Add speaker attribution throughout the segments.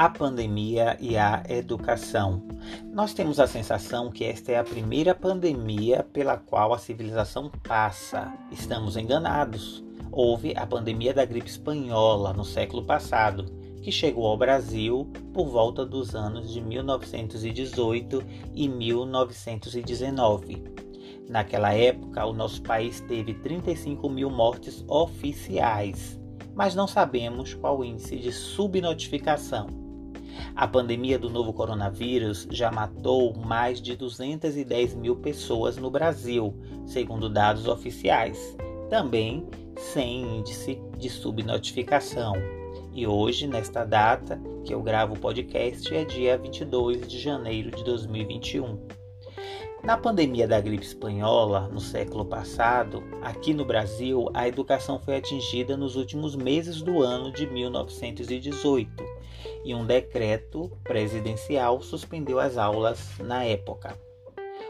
Speaker 1: a pandemia e a educação. Nós temos a sensação que esta é a primeira pandemia pela qual a civilização passa. Estamos enganados. Houve a pandemia da gripe espanhola no século passado, que chegou ao Brasil por volta dos anos de 1918 e 1919. Naquela época, o nosso país teve 35 mil mortes oficiais, mas não sabemos qual o índice de subnotificação. A pandemia do novo coronavírus já matou mais de 210 mil pessoas no Brasil, segundo dados oficiais, também sem índice de subnotificação. E hoje, nesta data que eu gravo o podcast, é dia 22 de janeiro de 2021. Na pandemia da gripe espanhola, no século passado, aqui no Brasil, a educação foi atingida nos últimos meses do ano de 1918 e um decreto presidencial suspendeu as aulas na época.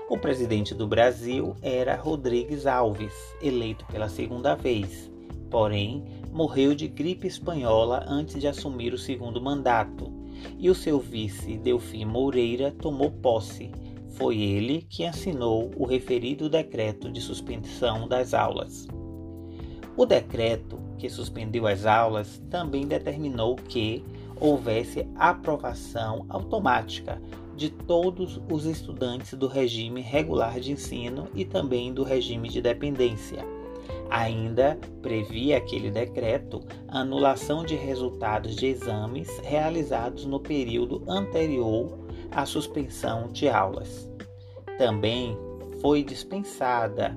Speaker 1: O presidente do Brasil era Rodrigues Alves, eleito pela segunda vez, porém morreu de gripe espanhola antes de assumir o segundo mandato, e o seu vice Delfim Moreira tomou posse foi ele que assinou o referido decreto de suspensão das aulas. O decreto que suspendeu as aulas também determinou que houvesse aprovação automática de todos os estudantes do regime regular de ensino e também do regime de dependência. Ainda previa aquele decreto anulação de resultados de exames realizados no período anterior à suspensão de aulas também foi dispensada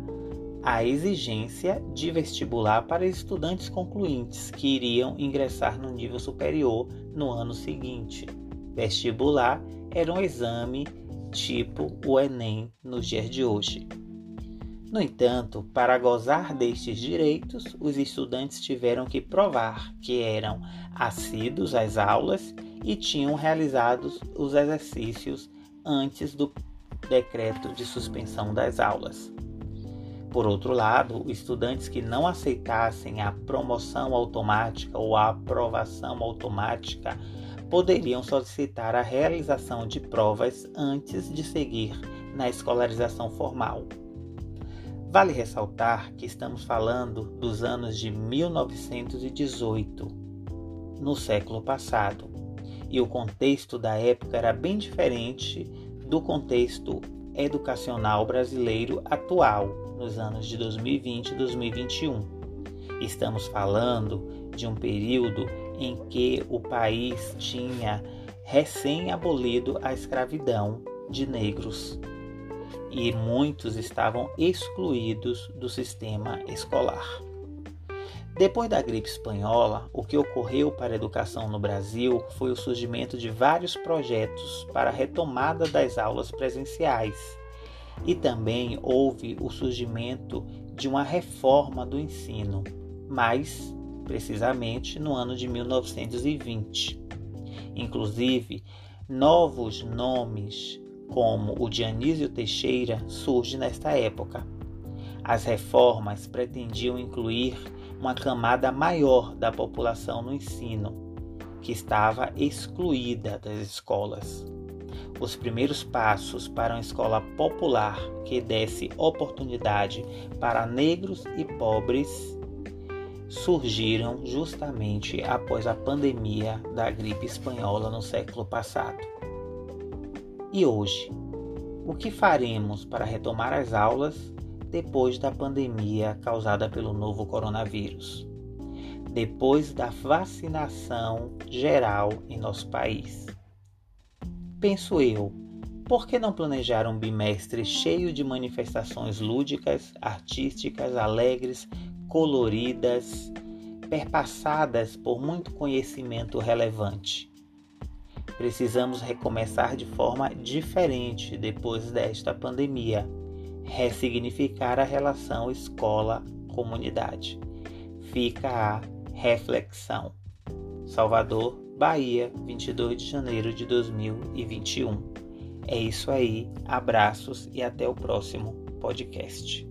Speaker 1: a exigência de vestibular para estudantes concluintes que iriam ingressar no nível superior no ano seguinte. Vestibular era um exame tipo o Enem nos dias de hoje. No entanto, para gozar destes direitos, os estudantes tiveram que provar que eram assíduos às aulas e tinham realizado os exercícios antes do decreto de suspensão das aulas. Por outro lado, estudantes que não aceitassem a promoção automática ou a aprovação automática poderiam solicitar a realização de provas antes de seguir na escolarização formal. Vale ressaltar que estamos falando dos anos de 1918, no século passado, e o contexto da época era bem diferente do contexto educacional brasileiro atual, nos anos de 2020 e 2021. Estamos falando de um período em que o país tinha recém-abolido a escravidão de negros e muitos estavam excluídos do sistema escolar. Depois da gripe espanhola, o que ocorreu para a educação no Brasil foi o surgimento de vários projetos para a retomada das aulas presenciais. E também houve o surgimento de uma reforma do ensino, mais precisamente no ano de 1920. Inclusive, novos nomes como o de Teixeira surgem nesta época. As reformas pretendiam incluir uma camada maior da população no ensino, que estava excluída das escolas. Os primeiros passos para uma escola popular que desse oportunidade para negros e pobres surgiram justamente após a pandemia da gripe espanhola no século passado. E hoje, o que faremos para retomar as aulas depois da pandemia causada pelo novo coronavírus, depois da vacinação geral em nosso país. Penso eu, por que não planejar um bimestre cheio de manifestações lúdicas, artísticas, alegres, coloridas, perpassadas por muito conhecimento relevante? Precisamos recomeçar de forma diferente depois desta pandemia ressignificar a relação escola-comunidade. Fica a reflexão. Salvador, Bahia, 22 de janeiro de 2021. É isso aí, abraços e até o próximo podcast.